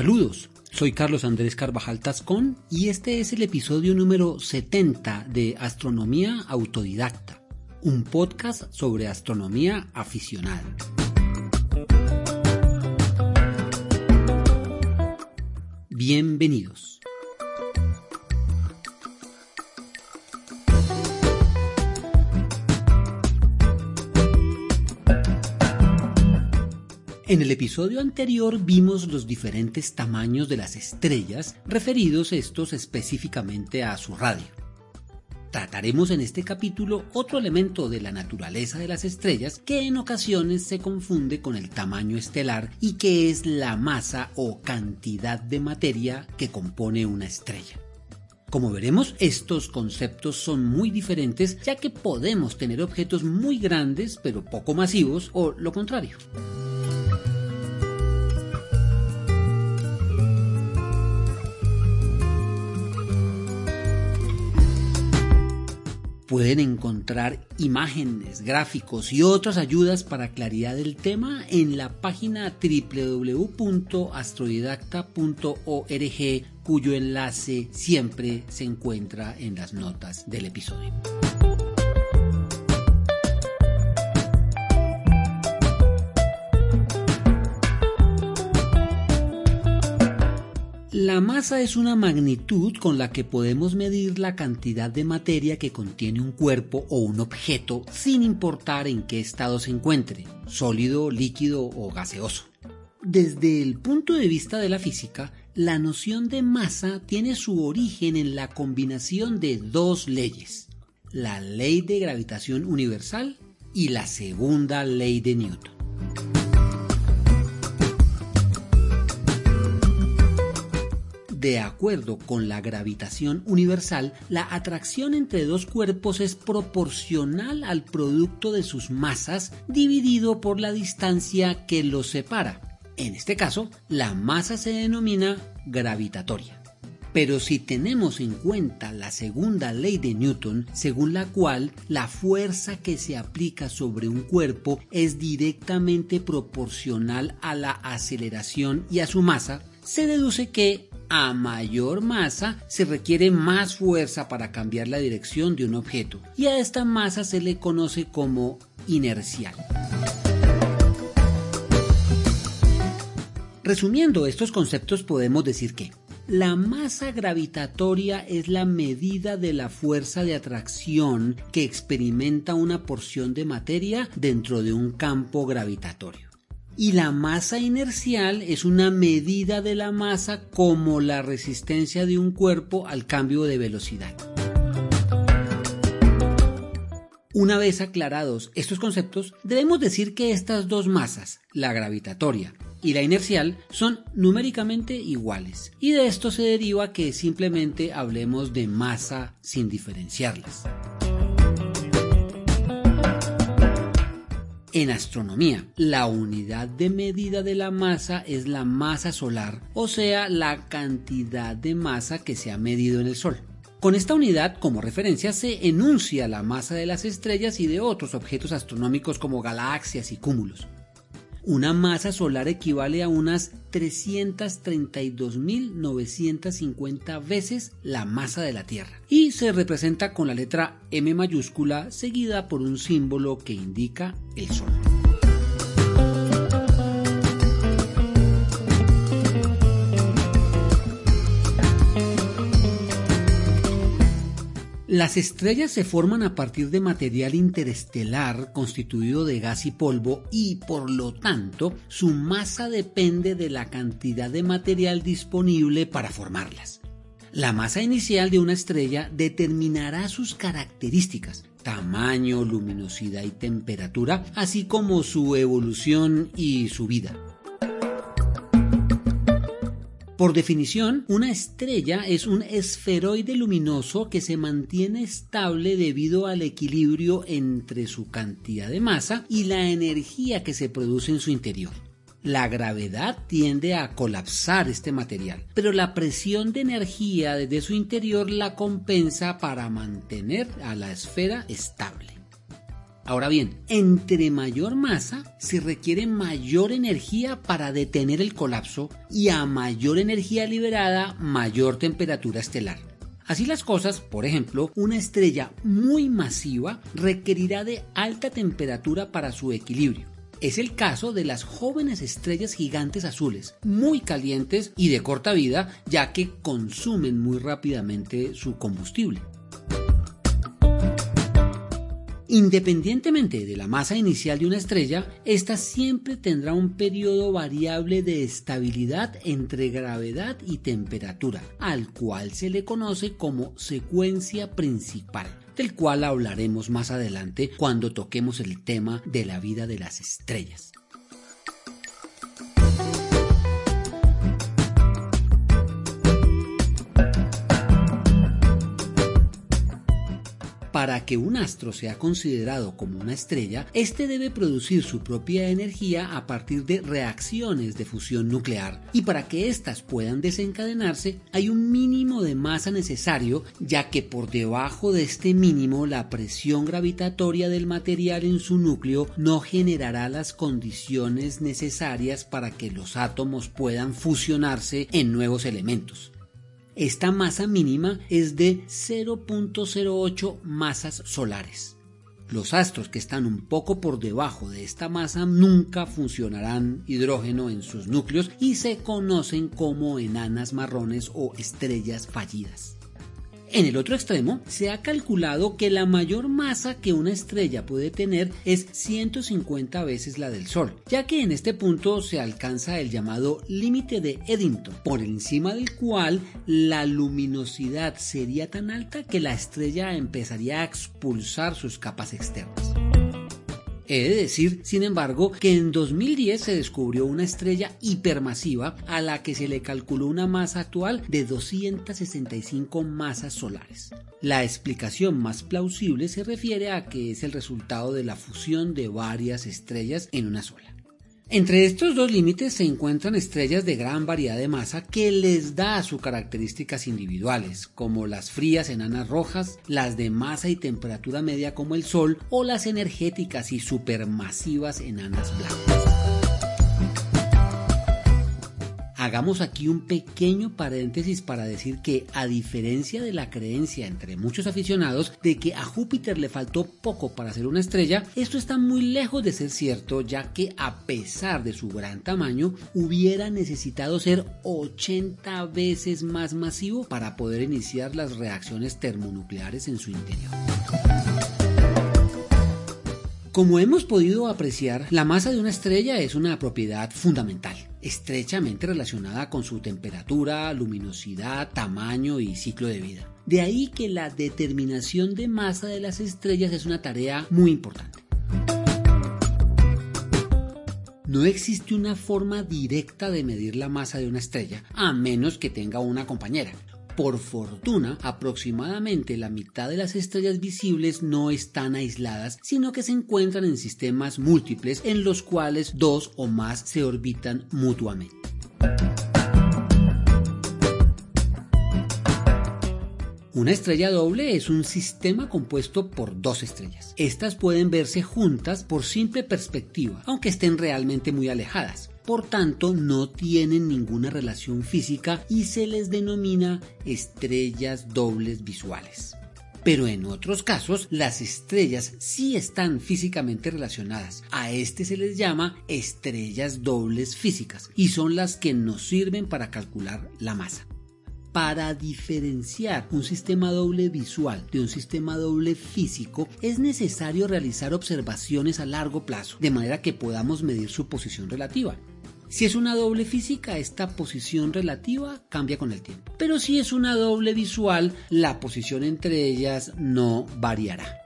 Saludos, soy Carlos Andrés Carvajal Tascón y este es el episodio número 70 de Astronomía Autodidacta, un podcast sobre astronomía aficionada. Bienvenidos. En el episodio anterior vimos los diferentes tamaños de las estrellas, referidos estos específicamente a su radio. Trataremos en este capítulo otro elemento de la naturaleza de las estrellas que en ocasiones se confunde con el tamaño estelar y que es la masa o cantidad de materia que compone una estrella. Como veremos, estos conceptos son muy diferentes ya que podemos tener objetos muy grandes pero poco masivos o lo contrario. Pueden encontrar imágenes, gráficos y otras ayudas para claridad del tema en la página www.astrodidacta.org cuyo enlace siempre se encuentra en las notas del episodio. La masa es una magnitud con la que podemos medir la cantidad de materia que contiene un cuerpo o un objeto sin importar en qué estado se encuentre, sólido, líquido o gaseoso. Desde el punto de vista de la física, la noción de masa tiene su origen en la combinación de dos leyes, la ley de gravitación universal y la segunda ley de Newton. De acuerdo con la gravitación universal, la atracción entre dos cuerpos es proporcional al producto de sus masas dividido por la distancia que los separa. En este caso, la masa se denomina gravitatoria. Pero si tenemos en cuenta la segunda ley de Newton, según la cual la fuerza que se aplica sobre un cuerpo es directamente proporcional a la aceleración y a su masa, se deduce que a mayor masa se requiere más fuerza para cambiar la dirección de un objeto y a esta masa se le conoce como inercial. Resumiendo estos conceptos podemos decir que la masa gravitatoria es la medida de la fuerza de atracción que experimenta una porción de materia dentro de un campo gravitatorio y la masa inercial es una medida de la masa como la resistencia de un cuerpo al cambio de velocidad. Una vez aclarados estos conceptos, debemos decir que estas dos masas, la gravitatoria y la inercial, son numéricamente iguales, y de esto se deriva que simplemente hablemos de masa sin diferenciarlas. En astronomía, la unidad de medida de la masa es la masa solar, o sea, la cantidad de masa que se ha medido en el Sol. Con esta unidad como referencia se enuncia la masa de las estrellas y de otros objetos astronómicos como galaxias y cúmulos. Una masa solar equivale a unas 332.950 veces la masa de la Tierra y se representa con la letra M mayúscula seguida por un símbolo que indica el Sol. Las estrellas se forman a partir de material interestelar constituido de gas y polvo y por lo tanto su masa depende de la cantidad de material disponible para formarlas. La masa inicial de una estrella determinará sus características, tamaño, luminosidad y temperatura, así como su evolución y su vida. Por definición, una estrella es un esferoide luminoso que se mantiene estable debido al equilibrio entre su cantidad de masa y la energía que se produce en su interior. La gravedad tiende a colapsar este material, pero la presión de energía desde su interior la compensa para mantener a la esfera estable. Ahora bien, entre mayor masa se requiere mayor energía para detener el colapso y a mayor energía liberada, mayor temperatura estelar. Así las cosas, por ejemplo, una estrella muy masiva requerirá de alta temperatura para su equilibrio. Es el caso de las jóvenes estrellas gigantes azules, muy calientes y de corta vida, ya que consumen muy rápidamente su combustible. Independientemente de la masa inicial de una estrella, ésta siempre tendrá un periodo variable de estabilidad entre gravedad y temperatura, al cual se le conoce como secuencia principal, del cual hablaremos más adelante cuando toquemos el tema de la vida de las estrellas. Para que un astro sea considerado como una estrella, éste debe producir su propia energía a partir de reacciones de fusión nuclear, y para que éstas puedan desencadenarse hay un mínimo de masa necesario, ya que por debajo de este mínimo la presión gravitatoria del material en su núcleo no generará las condiciones necesarias para que los átomos puedan fusionarse en nuevos elementos. Esta masa mínima es de 0.08 masas solares. Los astros que están un poco por debajo de esta masa nunca funcionarán hidrógeno en sus núcleos y se conocen como enanas marrones o estrellas fallidas. En el otro extremo, se ha calculado que la mayor masa que una estrella puede tener es 150 veces la del Sol, ya que en este punto se alcanza el llamado límite de Eddington, por encima del cual la luminosidad sería tan alta que la estrella empezaría a expulsar sus capas externas. He de decir, sin embargo, que en 2010 se descubrió una estrella hipermasiva a la que se le calculó una masa actual de 265 masas solares. La explicación más plausible se refiere a que es el resultado de la fusión de varias estrellas en una sola. Entre estos dos límites se encuentran estrellas de gran variedad de masa que les da sus características individuales, como las frías enanas rojas, las de masa y temperatura media como el Sol o las energéticas y supermasivas enanas blancas. Hagamos aquí un pequeño paréntesis para decir que, a diferencia de la creencia entre muchos aficionados de que a Júpiter le faltó poco para ser una estrella, esto está muy lejos de ser cierto, ya que a pesar de su gran tamaño, hubiera necesitado ser 80 veces más masivo para poder iniciar las reacciones termonucleares en su interior. Como hemos podido apreciar, la masa de una estrella es una propiedad fundamental, estrechamente relacionada con su temperatura, luminosidad, tamaño y ciclo de vida. De ahí que la determinación de masa de las estrellas es una tarea muy importante. No existe una forma directa de medir la masa de una estrella, a menos que tenga una compañera. Por fortuna, aproximadamente la mitad de las estrellas visibles no están aisladas, sino que se encuentran en sistemas múltiples en los cuales dos o más se orbitan mutuamente. Una estrella doble es un sistema compuesto por dos estrellas. Estas pueden verse juntas por simple perspectiva, aunque estén realmente muy alejadas por tanto no tienen ninguna relación física y se les denomina estrellas dobles visuales. Pero en otros casos las estrellas sí están físicamente relacionadas. A este se les llama estrellas dobles físicas y son las que nos sirven para calcular la masa. Para diferenciar un sistema doble visual de un sistema doble físico es necesario realizar observaciones a largo plazo, de manera que podamos medir su posición relativa. Si es una doble física, esta posición relativa cambia con el tiempo. Pero si es una doble visual, la posición entre ellas no variará.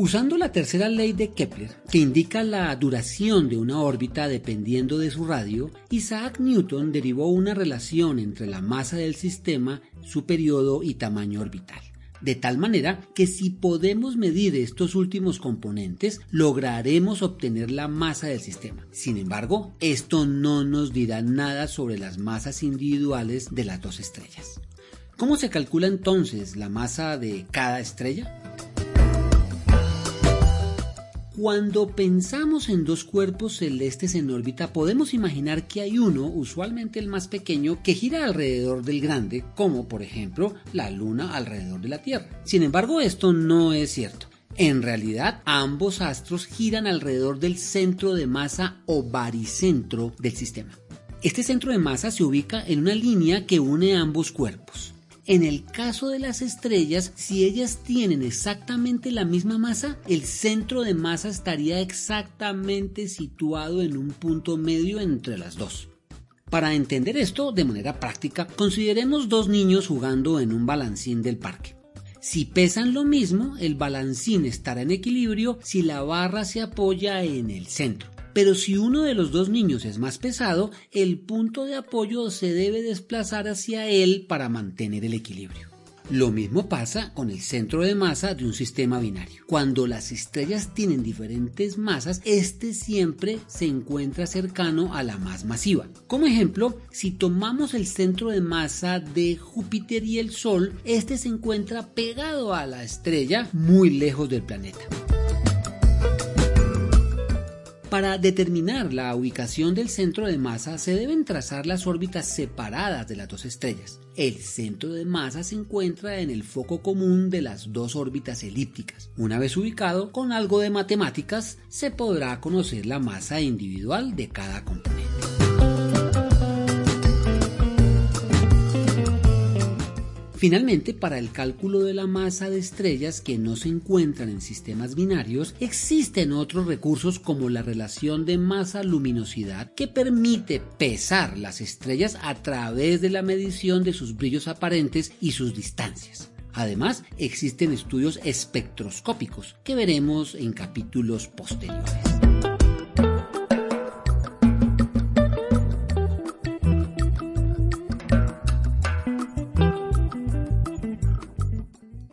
Usando la tercera ley de Kepler, que indica la duración de una órbita dependiendo de su radio, Isaac Newton derivó una relación entre la masa del sistema, su periodo y tamaño orbital. de tal manera que si podemos medir estos últimos componentes, lograremos obtener la masa del sistema. Sin embargo, esto no nos dirá nada sobre las masas individuales de las dos estrellas. ¿Cómo se calcula entonces la masa de cada estrella? Cuando pensamos en dos cuerpos celestes en órbita, podemos imaginar que hay uno, usualmente el más pequeño, que gira alrededor del grande, como por ejemplo la Luna alrededor de la Tierra. Sin embargo, esto no es cierto. En realidad, ambos astros giran alrededor del centro de masa o baricentro del sistema. Este centro de masa se ubica en una línea que une ambos cuerpos. En el caso de las estrellas, si ellas tienen exactamente la misma masa, el centro de masa estaría exactamente situado en un punto medio entre las dos. Para entender esto de manera práctica, consideremos dos niños jugando en un balancín del parque. Si pesan lo mismo, el balancín estará en equilibrio si la barra se apoya en el centro. Pero si uno de los dos niños es más pesado, el punto de apoyo se debe desplazar hacia él para mantener el equilibrio. Lo mismo pasa con el centro de masa de un sistema binario. Cuando las estrellas tienen diferentes masas, este siempre se encuentra cercano a la más masiva. Como ejemplo, si tomamos el centro de masa de Júpiter y el Sol, este se encuentra pegado a la estrella muy lejos del planeta. Para determinar la ubicación del centro de masa se deben trazar las órbitas separadas de las dos estrellas. El centro de masa se encuentra en el foco común de las dos órbitas elípticas. Una vez ubicado, con algo de matemáticas se podrá conocer la masa individual de cada componente. Finalmente, para el cálculo de la masa de estrellas que no se encuentran en sistemas binarios, existen otros recursos como la relación de masa-luminosidad que permite pesar las estrellas a través de la medición de sus brillos aparentes y sus distancias. Además, existen estudios espectroscópicos que veremos en capítulos posteriores.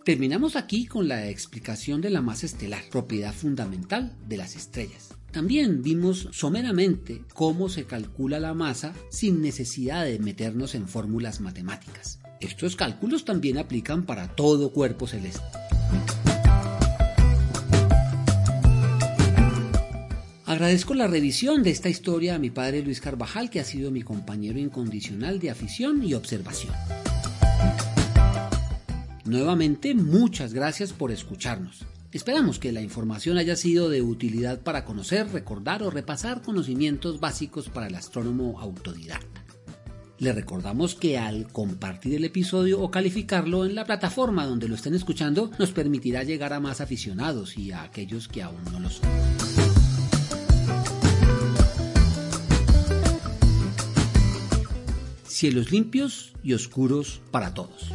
Terminamos aquí con la explicación de la masa estelar, propiedad fundamental de las estrellas. También vimos someramente cómo se calcula la masa sin necesidad de meternos en fórmulas matemáticas. Estos cálculos también aplican para todo cuerpo celeste. Agradezco la revisión de esta historia a mi padre Luis Carvajal, que ha sido mi compañero incondicional de afición y observación. Nuevamente, muchas gracias por escucharnos. Esperamos que la información haya sido de utilidad para conocer, recordar o repasar conocimientos básicos para el astrónomo autodidacta. Le recordamos que al compartir el episodio o calificarlo en la plataforma donde lo estén escuchando nos permitirá llegar a más aficionados y a aquellos que aún no lo son. Cielos limpios y oscuros para todos.